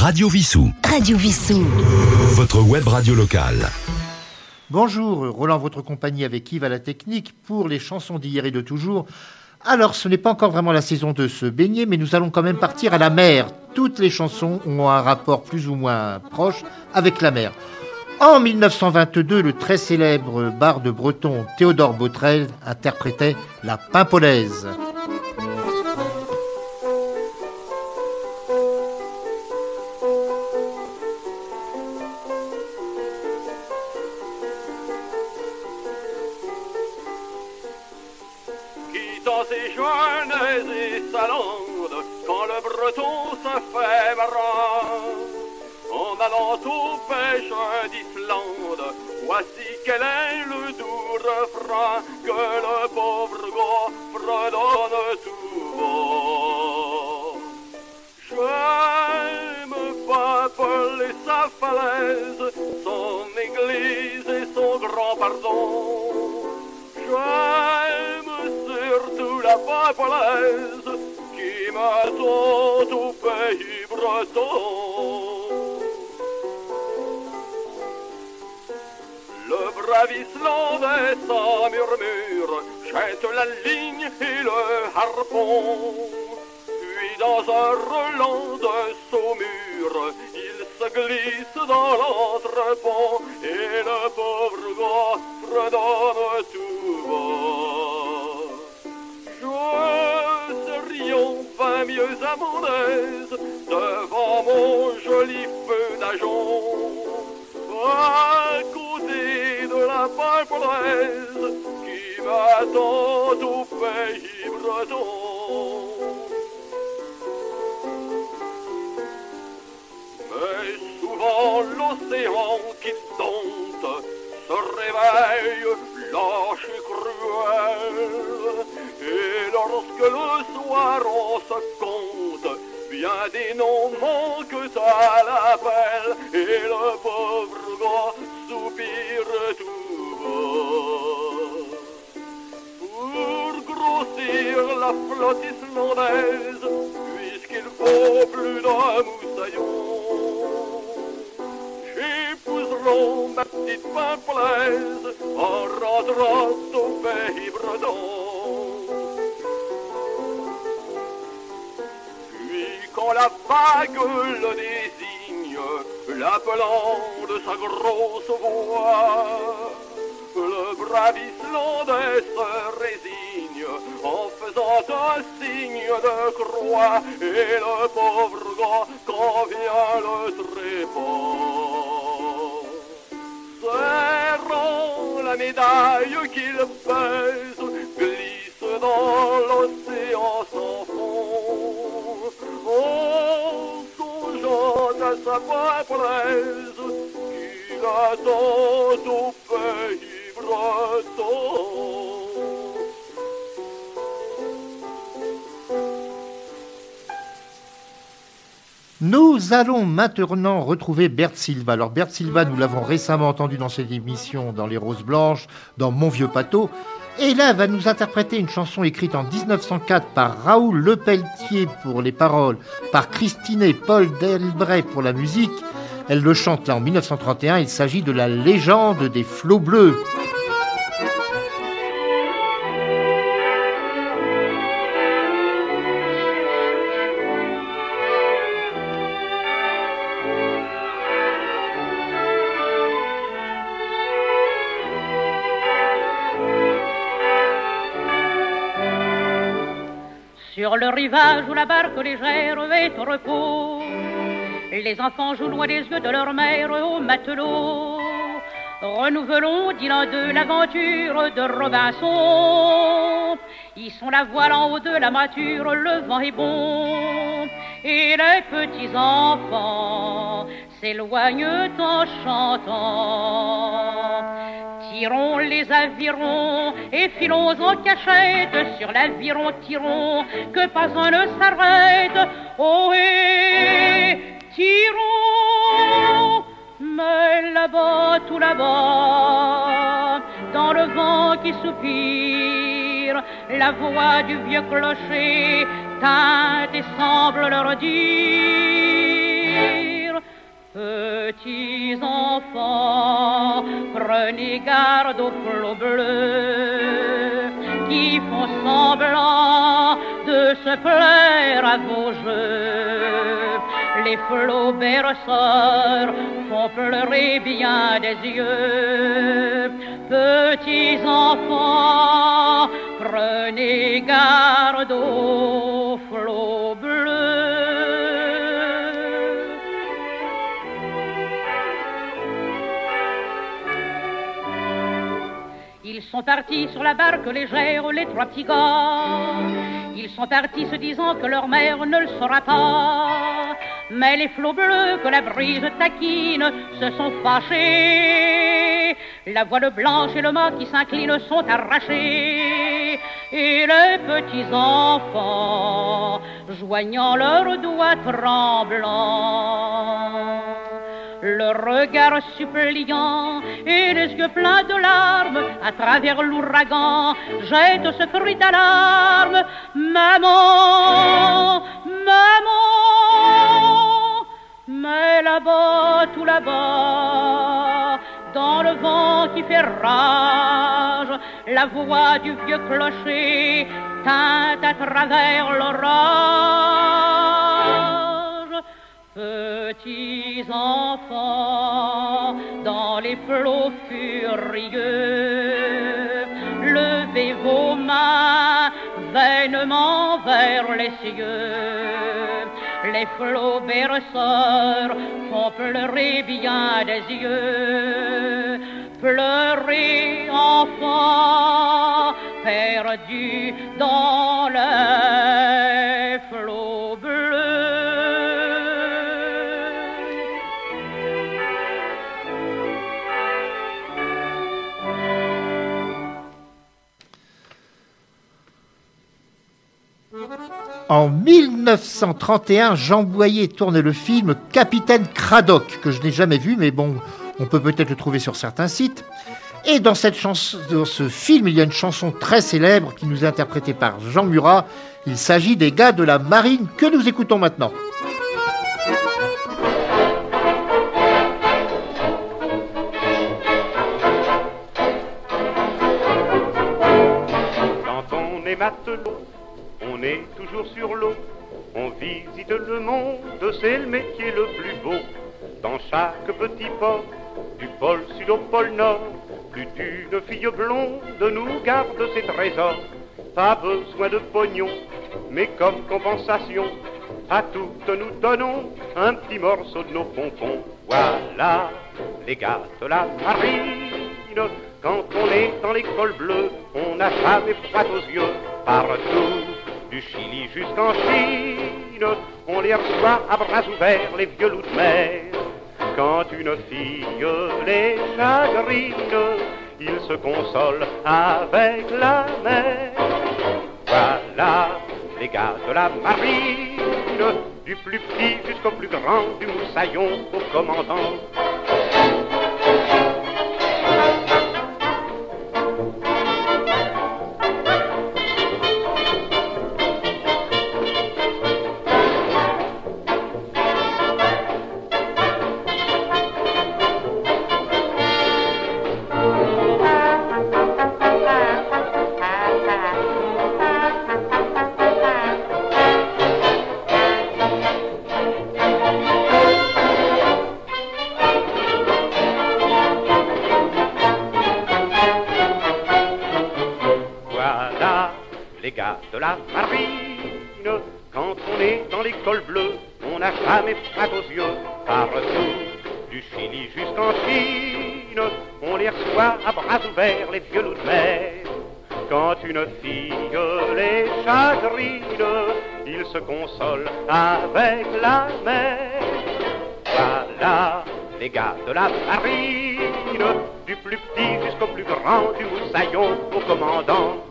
Radio Vissou. Radio Vissou. Votre web radio locale. Bonjour, Roland, votre compagnie avec Yves à la technique pour les chansons d'hier et de toujours. Alors, ce n'est pas encore vraiment la saison de se baigner, mais nous allons quand même partir à la mer. Toutes les chansons ont un rapport plus ou moins proche avec la mer. En 1922, le très célèbre barde breton Théodore Botrel interprétait La Pimpolaise. La papalaise qui m'attend au pays breton. Le brave Islandais sans murmure jette la ligne et le harpon. Puis dans un relan de saumure, il se glisse dans l'entrepont et le pauvre gars fredonne tout bas. Pas mieux à mon aise devant mon joli feu d'ajon. À côté de la pimpolaise qui m'attend au pays breton. Mais souvent l'océan qui dompte se réveille lâche Et lorsque le soir on se compte, bien des noms manquent à l'appel. Et la vague le désigne, l'appelant de sa grosse voix, le brave Islandais se résigne en faisant un signe de croix et le pauvre gars quand vient le trépas. Serrant la médaille qu'il pèse, Nous allons maintenant retrouver Bert Silva. Alors Bert Silva, nous l'avons récemment entendu dans cette émission dans Les Roses Blanches, dans Mon Vieux Pâteau. Et là, va nous interpréter une chanson écrite en 1904 par Raoul Lepelletier pour les paroles, par Christine et Paul Delbray pour la musique. Elle le chante là en 1931. Il s'agit de la légende des flots bleus. Le rivage où la barque légère est au repos, les enfants jouent loin des yeux de leur mère au matelot. Renouvelons, dit l'un d'eux, l'aventure de Robinson. Ils sont la voile en haut de la mâture, le vent est bon. Et les petits enfants s'éloignent en chantant. Tirons les avirons et filons en cachette sur l'aviron tirons que pas un ne s'arrête. Oh et tirons, mais là-bas, tout là-bas, dans le vent qui soupire, la voix du vieux clocher teinte et semble leur dire Petits enfants, prenez garde aux flots bleus qui font semblant de se plaire à vos jeux. Les flots berceurs font pleurer bien des yeux. Petits enfants, prenez garde aux sont partis sur la barque légère, les trois petits gars. Ils sont partis se disant que leur mère ne le saura pas. Mais les flots bleus que la brise taquine se sont fâchés. La voile blanche et le mât qui s'incline sont arrachés. Et les petits enfants, joignant leurs doigts tremblants, le regard suppliant et les yeux pleins de larmes à travers l'ouragan jettent ce cri d'alarme Maman, maman, mais là-bas, tout là-bas, dans le vent qui fait rage, la voix du vieux clocher teinte à travers l'orage. Petits enfants, dans les flots furieux, levez vos mains vainement vers les cieux. Les flots berceurs font pleurer bien des yeux. Pleurez, enfants, perdus dans les En 1931, Jean Boyer tourne le film Capitaine Cradock, que je n'ai jamais vu, mais bon, on peut peut-être le trouver sur certains sites. Et dans, ce film, il y a une chanson très célèbre qui nous est interprétée par Jean Murat. Il s'agit des gars de la marine que nous écoutons maintenant. Le monde, c'est le métier le plus beau. Dans chaque petit port, du pôle sud au pôle nord, plus d'une fille blonde nous garde ses trésors. Pas besoin de pognon, mais comme compensation, à toutes nous donnons un petit morceau de nos pompons. Voilà les gars de la marine. Quand on est dans l'école bleue, on n'a jamais froid aux yeux. Partout, du Chili jusqu'en Chine, on les reçoit à bras ouverts, les vieux loups de mer. Quand une fille les chagrine, ils se consolent avec la mer. Voilà les gars de la marine, du plus petit jusqu'au plus grand, du moussaillon au commandant. De la marine. Quand on est dans l'école bleue, on n'a jamais froid aux yeux. Partout, du Chili jusqu'en Chine, on les reçoit à bras ouverts, les vieux loups de mer. Quand une fille les chagrine, ils se consolent avec la mer. Voilà les gars de la marine, du plus petit jusqu'au plus grand, du moussaillon au commandant.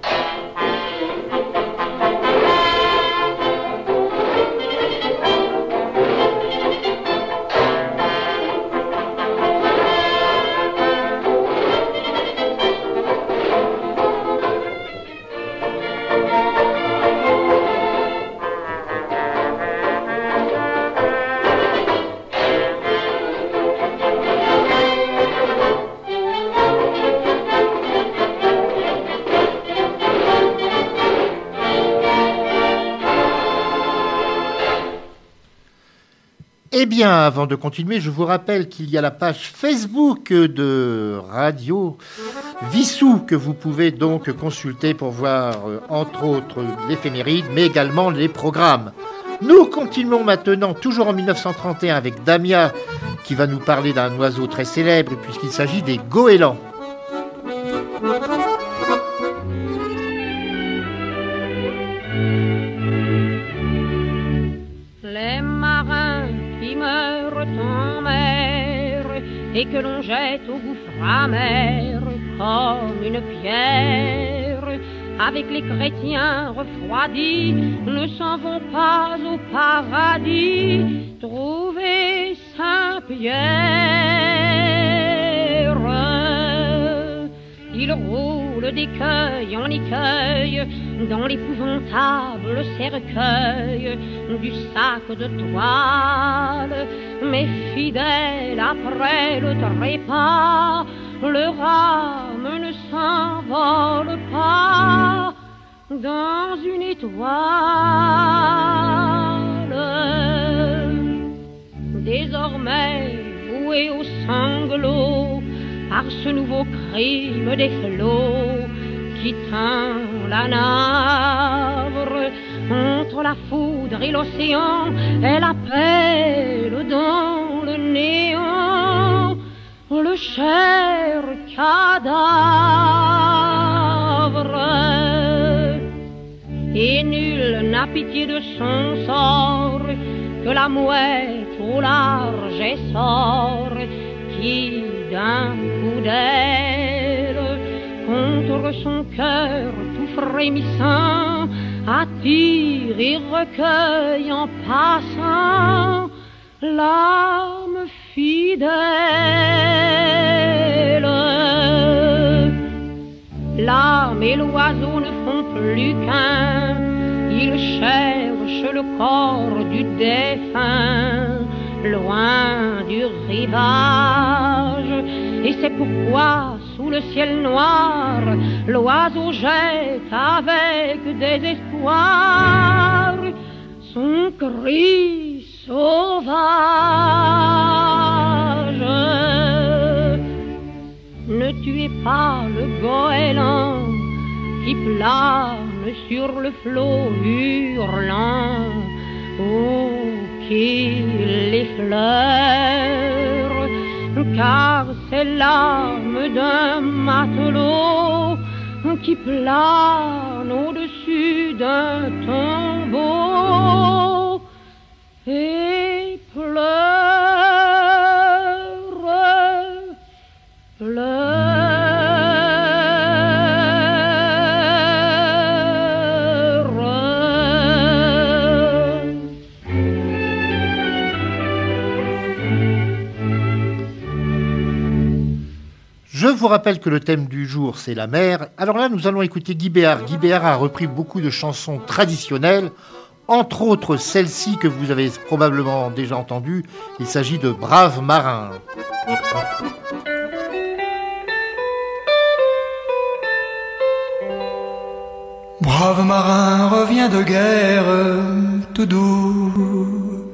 Bien, avant de continuer, je vous rappelle qu'il y a la page Facebook de Radio Vissou que vous pouvez donc consulter pour voir, euh, entre autres, l'éphéméride, mais également les programmes. Nous continuons maintenant, toujours en 1931, avec Damia, qui va nous parler d'un oiseau très célèbre, puisqu'il s'agit des goélands. Et que l'on jette au gouffre amer comme une pierre avec les chrétiens refroidis, ne s'en vont pas au paradis trouver Saint-Pierre. Il roule d'écueil en écueil dans l'épouvantable cercueil du sac de toile, mais fidèle après le trépas le rame ne s'envole pas dans une étoile. Désormais voué au sanglot par ce nouveau crime des flots qui teint la navre entre la foudre et l'océan, elle appelle dans le néant le cher cadavre. Et nul n'a pitié de son sort que la mouette au large essor qui d'un coup d'aile contre son cœur frémissant attire et recueille en passant l'âme fidèle. L'âme et l'oiseau ne font plus qu'un, ils cherchent le corps du défunt, loin du rivage. Et c'est pourquoi, le ciel noir, l'oiseau jette avec désespoir son cri sauvage. Ne tuez pas le goéland qui plane sur le flot hurlant, ou qu'il effleure, car c'est l'âme d'un matelot qui plane au-dessus d'un tombeau et pleure, Je vous rappelle que le thème du jour, c'est la mer. Alors là, nous allons écouter Guy Béard. Guy Béard a repris beaucoup de chansons traditionnelles, entre autres celle-ci que vous avez probablement déjà entendue. Il s'agit de Brave marin. Brave marin revient de guerre, tout doux,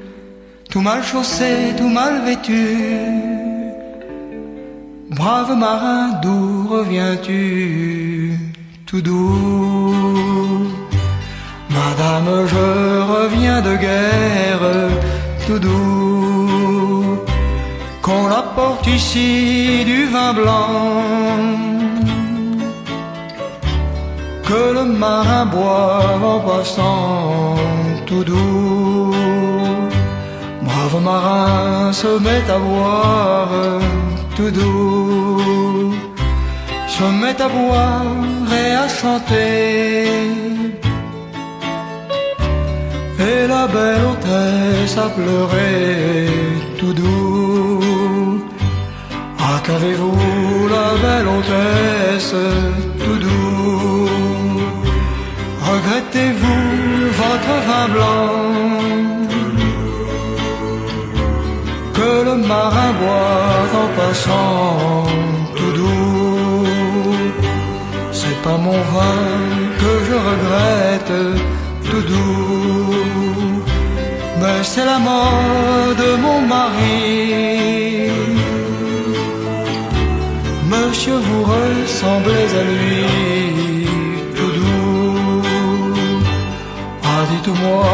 tout mal chaussé, tout mal vêtu. Brave marin, d'où reviens-tu, tout doux. Madame, je reviens de guerre, tout doux. Qu'on apporte ici du vin blanc. Que le marin boit en passant. Tout doux. Brave marin se met à boire tout doux, se met à boire et à chanter. Et la belle hôtesse a pleuré tout doux. Ah, qu'avez-vous, la belle hôtesse, tout doux? Regrettez-vous votre vin blanc? Que le marin boit tout doux C'est pas mon vin que je regrette, tout doux mais c'est la mode, mon nuit. Monsieur, vous ressemblez à lui, tout doux. Ah, dites-moi,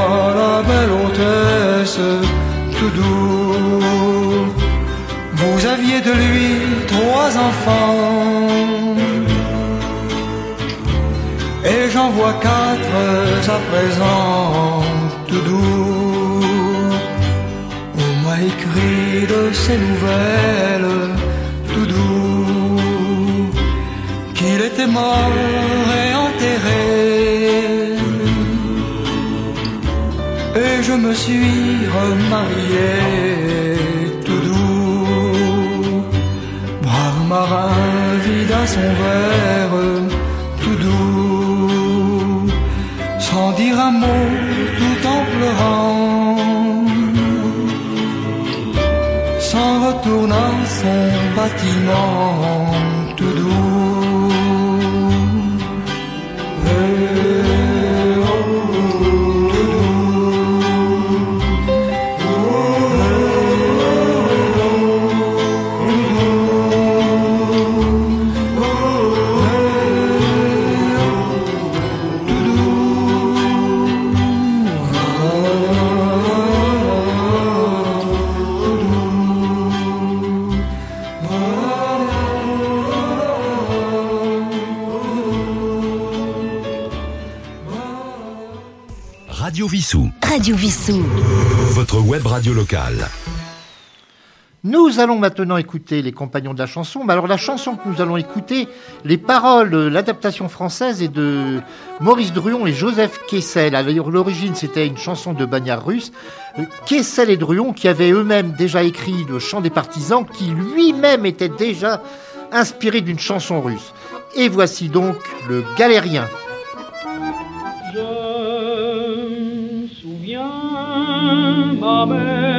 la belle hôtesse, tout doux. De lui trois enfants. Et j'en vois quatre à présent, tout doux. On m'a écrit de ces nouvelles, tout doux, qu'il était mort et enterré. Et je me suis remarié, son verre, tout doux, sans dire un mot, tout en pleurant, s'en retourne à son bâtiment, Votre web radio locale. Nous allons maintenant écouter les compagnons de la chanson. Mais alors la chanson que nous allons écouter, les paroles, l'adaptation française est de Maurice Druon et Joseph Kessel. À l'origine, c'était une chanson de bagnard russe. Euh, Kessel et Druon qui avaient eux-mêmes déjà écrit le chant des partisans, qui lui-même était déjà inspiré d'une chanson russe. Et voici donc le galérien. firmament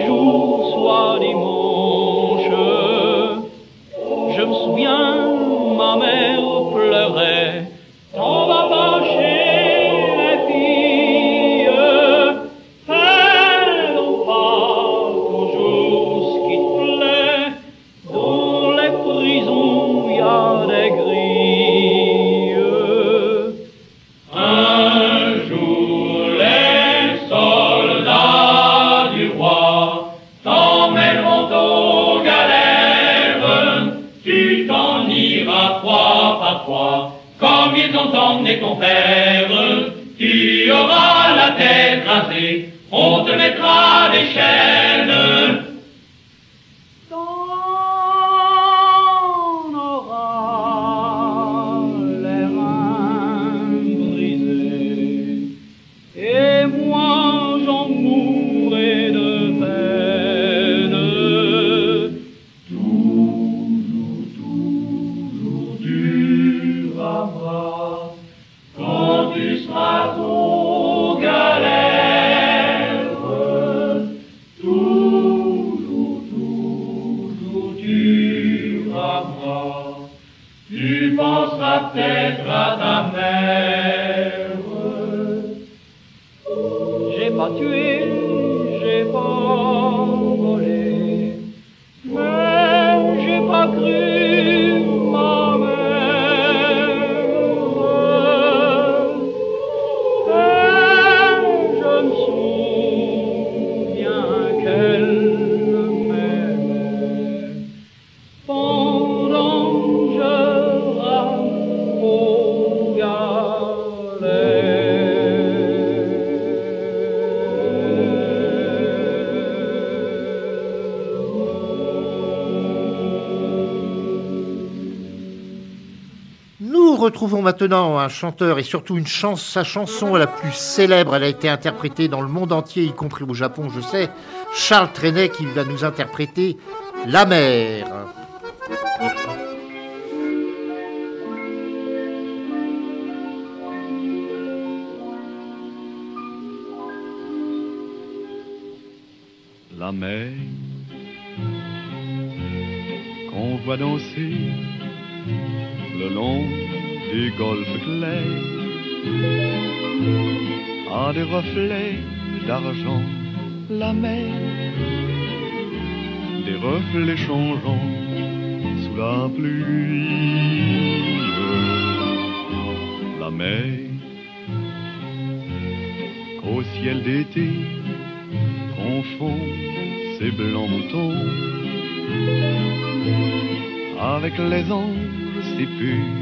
如 un chanteur et surtout une chance, sa chanson la plus célèbre. Elle a été interprétée dans le monde entier, y compris au Japon, je sais. Charles Trenet qui va nous interpréter La mer. La mer qu'on voit danser le long des golfes clairs a des reflets d'argent la mer des reflets changeants sous la pluie. La mer au ciel d'été confond ses blancs moutons avec les anges si purs,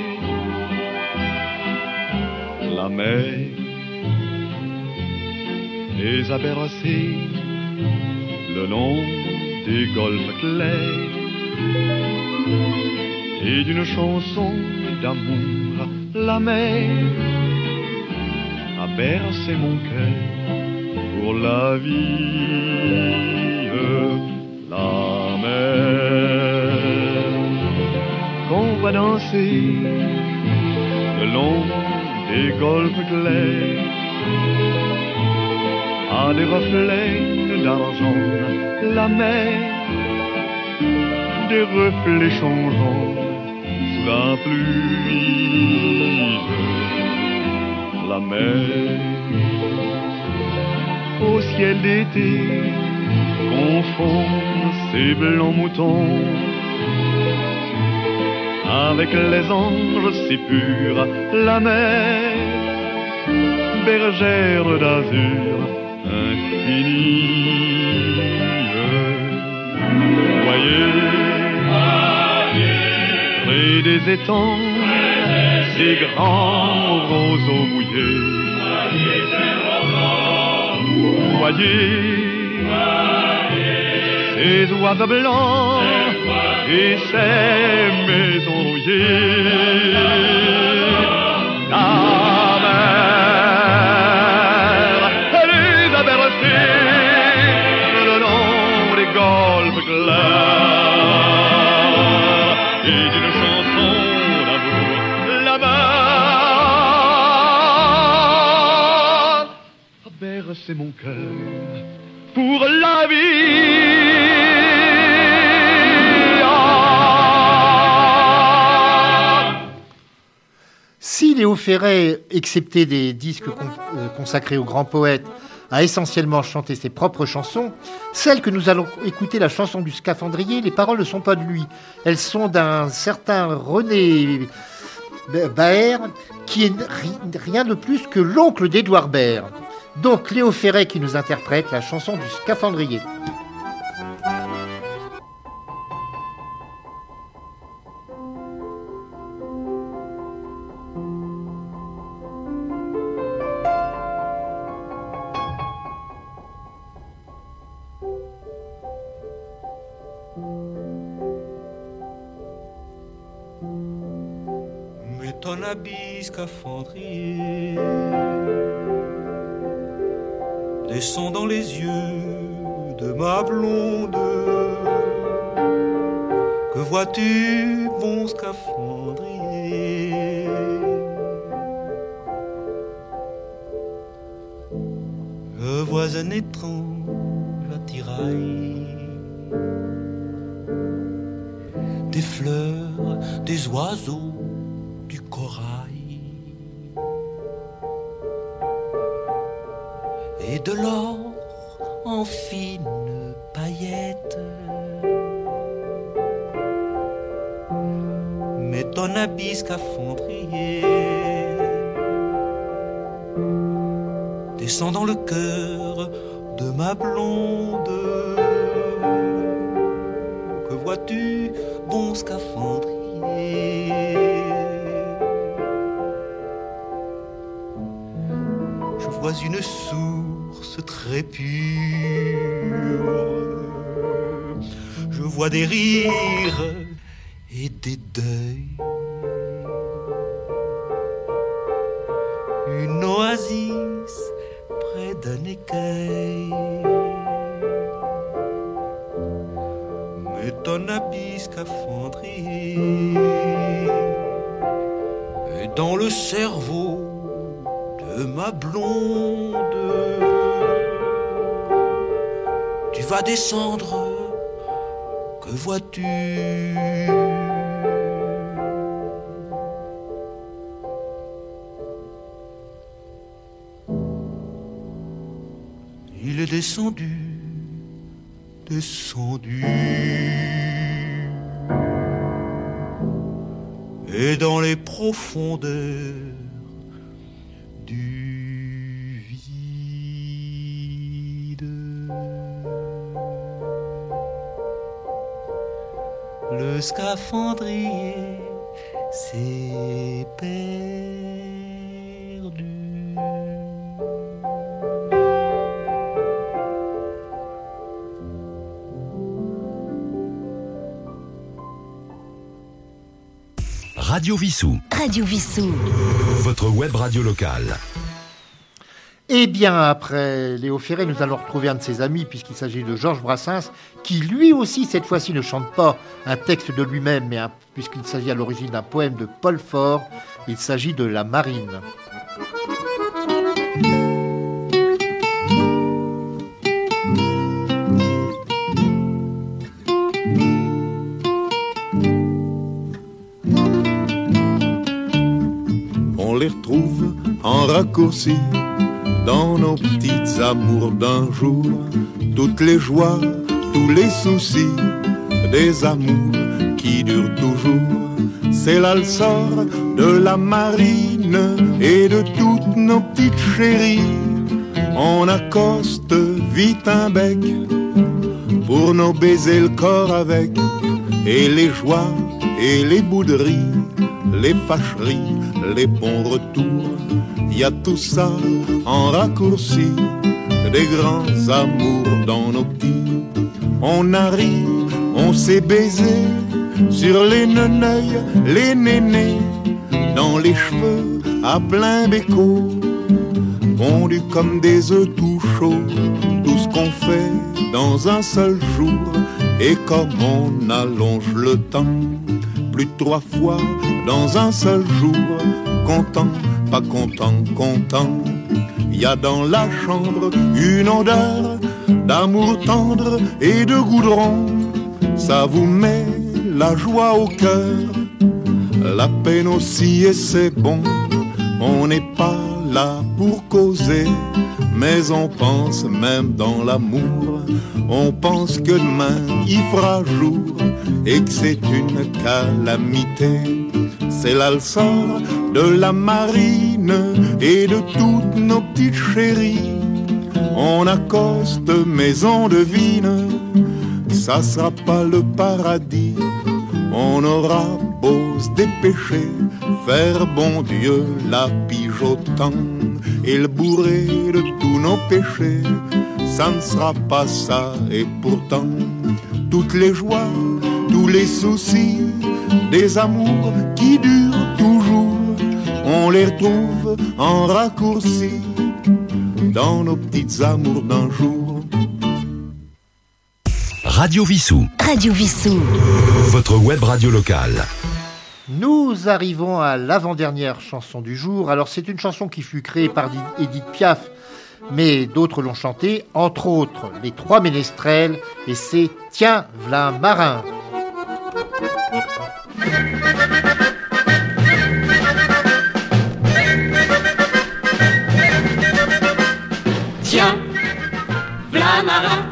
Mer les a bercés le long des golfes clairs. Et d'une chanson d'amour, la mer a bercé mon cœur pour la vie, la mer. Qu'on va danser le long des golfes clairs à des reflets d'argent, la mer, des reflets changeants sous la pluie, la mer, au ciel d'été, confond ses blancs moutons avec les anges si purs, la mer, bergère d'azur infinie. Voyez, près des étangs, ces grands roseaux mouillés. Voyez, ces oiseaux blancs et ces maisons rouillées. La mer, elle a bercés le long des golfes clairs et d'une chanson d'amour, a bercé mon cœur pour la vie. Léo excepté des disques euh, consacrés aux grands poètes, a essentiellement chanté ses propres chansons, celle que nous allons écouter, la chanson du scaphandrier, les paroles ne sont pas de lui. Elles sont d'un certain René Baer, qui est ri- rien de plus que l'oncle d'Édouard Baer. Donc Léo Ferré qui nous interprète la chanson du scaphandrier. Scaphandrier descend dans les yeux de ma blonde. Que vois-tu, bon scaphandrier? Je vois un étrange attirail des fleurs, des oiseaux, et de l'or en fines paillettes. Mais ton habit scaphandrier descend dans le cœur de ma blonde. Que vois-tu, bon scaphandrier? une sourde source très. Je vois des rires et des deuils. Vas descendre, que vois-tu? Il est descendu, descendu. Et dans les profondeurs le scaphandrier s'est perdu. Radio Vissou. Radio Vissou. Votre web radio locale. Et bien après Léo Ferré, nous allons retrouver un de ses amis, puisqu'il s'agit de Georges Brassens, qui lui aussi, cette fois-ci, ne chante pas un texte de lui-même, mais puisqu'il s'agit à l'origine d'un poème de Paul Fort, il s'agit de La Marine. on les retrouve en raccourci dans nos petites amours d'un jour. Toutes les joies, tous les soucis, des amours qui durent toujours. C'est là sort de la marine et de toutes nos petites chéries. On accoste vite un bec pour nos baiser le corps avec et les joies et les bouderies, les fâcheries, les bons retours. Y a tout ça en raccourci, des grands amours dans nos petits. On a ri, on s'est baisé sur les neneuils, les nénés, dans les cheveux à plein béco, fondus comme des œufs tout chauds, tout ce qu'on fait dans un seul jour. Et comme on allonge le temps, plus trois fois dans un seul jour, content, pas content, content. Y a dans la chambre une odeur d'amour tendre et de goudron. Ça vous met la joie au cœur, la peine aussi et c'est bon. On n'est pas pour causer, mais on pense même dans l'amour. On pense que demain il fera jour et que c'est une calamité. C'est sort de la marine et de toutes nos petites chéries. On accoste, mais on devine, ça sera pas le paradis. On aura beau se dépêcher, faire bon Dieu la pige et le bourrer de tous nos péchés. Ça ne sera pas ça et pourtant toutes les joies, tous les soucis, des amours qui durent toujours, on les retrouve en raccourci dans nos petites amours d'un jour. Radio Vissou. Radio Vissou. Votre web radio locale. Nous arrivons à l'avant-dernière chanson du jour. Alors c'est une chanson qui fut créée par Edith Piaf, mais d'autres l'ont chantée, entre autres les Trois Ménestrels, et c'est Tiens, v'là marin. Tiens, v'là marin.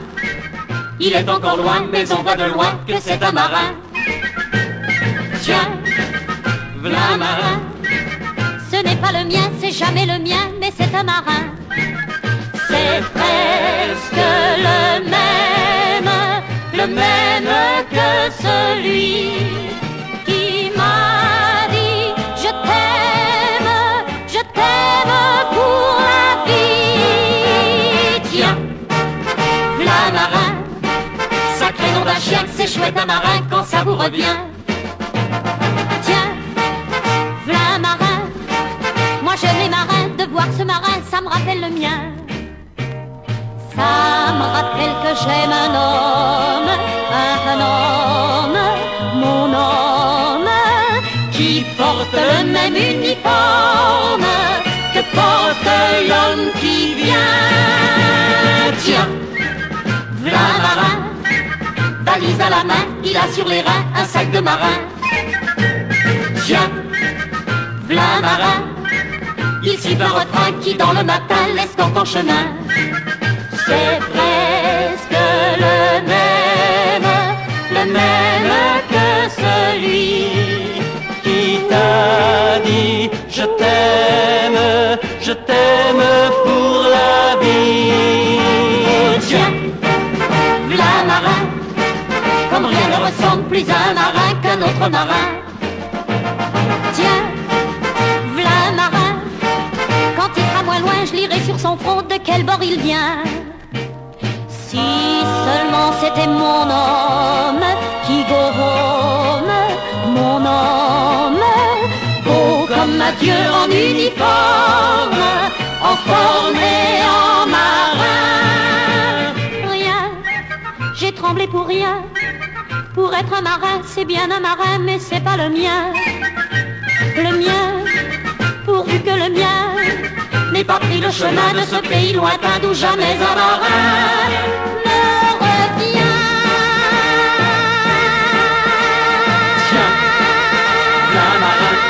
Il est encore loin, mais on voit de loin que c'est un marin. Ce n'est pas le mien, c'est jamais le mien, mais c'est un marin. C'est presque le même, le même que celui qui m'a dit je t'aime, je t'aime pour la vie. Tiens, v'là marin, sacré nom d'un chien, c'est chouette un marin quand ça vous revient. Rappelle le mien. Ça me rappelle que j'aime un homme, un homme, mon homme, qui porte le même uniforme que porte l'homme qui vient. Tiens, v'là marin, valise à la main, il a sur les reins un sac de marin. Tiens, v'là marin, il suit un refrain qui dans le matin laisse en chemin. C'est presque le même, le même que celui qui t'a dit je t'aime, je t'aime pour la vie. Tiens, v'là marin, comme rien ne ressemble plus à un marin qu'un autre marin. Tiens, quel bord il vient. Si seulement c'était mon homme qui gomme, mon homme, beau comme un dieu en uniforme, en forme et en marin. Rien, j'ai tremblé pour rien. Pour être un marin, c'est bien un marin, mais c'est pas le mien. Le mien, pourvu que le mien pas pris le chemin de ce pays lointain d'où jamais un marin ne revient. Tiens, un marin.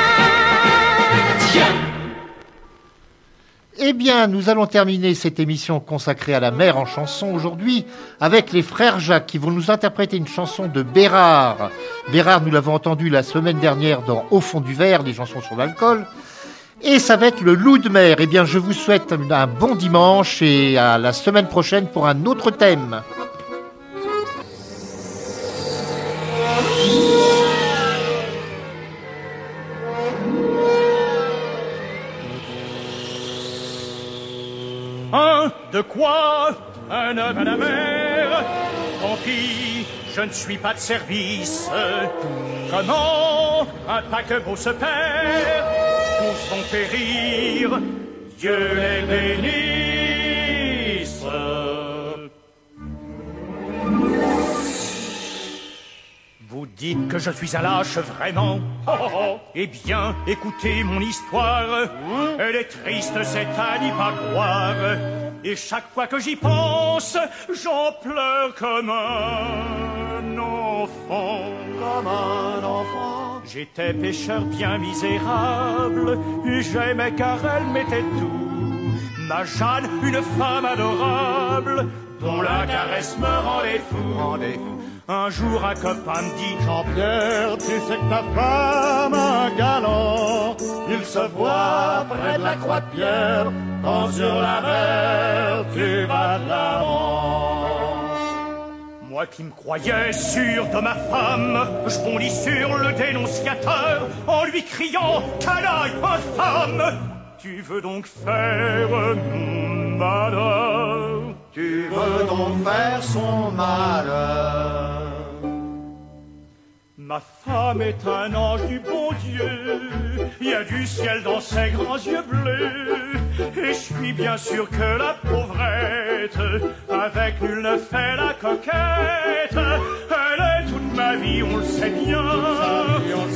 Eh bien, nous allons terminer cette émission consacrée à la mer en chanson aujourd'hui avec les frères Jacques qui vont nous interpréter une chanson de Bérard. Bérard, nous l'avons entendu la semaine dernière dans Au fond du verre, des chansons sur l'alcool. Et ça va être le loup de mer. Eh bien, je vous souhaite un bon dimanche et à la semaine prochaine pour un autre thème. Hein De quoi Un homme à la mer Tant pis, je ne suis pas de service. Comment un paquebot se perd Tous vont périr, Dieu les bénisse. Vous dites que je suis un lâche, vraiment Oh, oh, oh. Eh bien, écoutez mon histoire. Elle est triste, c'est à n'y pas croire. Et chaque fois que j'y pense, j'en pleure comme un enfant. Comme un enfant. J'étais pêcheur bien misérable. Et j'aimais car elle m'était tout. Ma Jeanne, une femme adorable, dont la caresse me rendait fou. Un jour, un copain me dit Jean-Pierre, tu sais que ta femme un galant. Il se voit près de la croix de pierre. Quand sur la mer, tu vas de l'avant. Moi qui me croyais sûr de ma femme, je bondis sur le dénonciateur en lui criant Canaille, infâme! Tu veux donc faire mon malheur? Tu veux donc faire son malheur? Ma femme est un ange du bon Dieu, il y a du ciel dans ses grands yeux bleus, et je suis bien sûr que la pauvrette, avec nul ne fait la coquette, elle est toute ma vie, on le sait bien,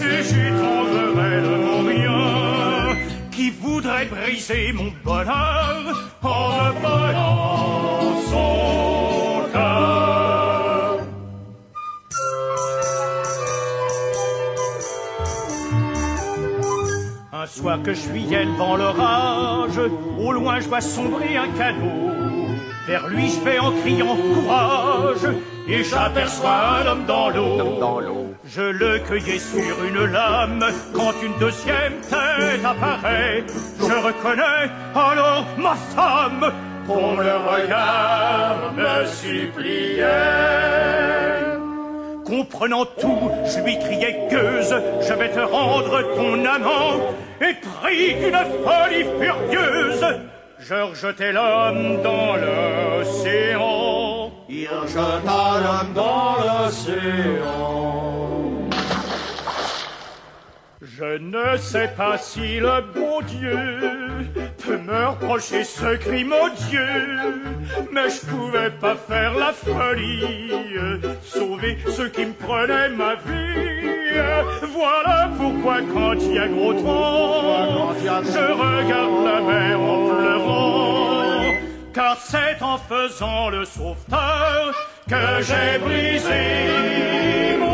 et j'y tomberai de mon rien, qui voudrait briser mon bonheur en me volant Un soir que je suis dans l'orage, au loin je vois sombrer un canot. Vers lui je vais en criant courage, et j'aperçois un homme dans l'eau. Je le cueillais sur une lame, quand une deuxième tête apparaît, je reconnais alors ma femme pour le regard me suppliait. Comprenant tout, je lui criai gueuse, je vais te rendre ton amant, et pris qu'une folie furieuse, je rejetai l'homme dans l'océan. Il rejeta l'homme dans l'océan. Je ne sais pas si le bon Dieu peut me reprocher ce crime odieux, mais je pouvais pas faire la folie, sauver ceux qui me prenaient ma vie. Voilà pourquoi quand il y a gros temps, je regarde la mer en pleurant, car c'est en faisant le sauveteur que j'ai brisé mon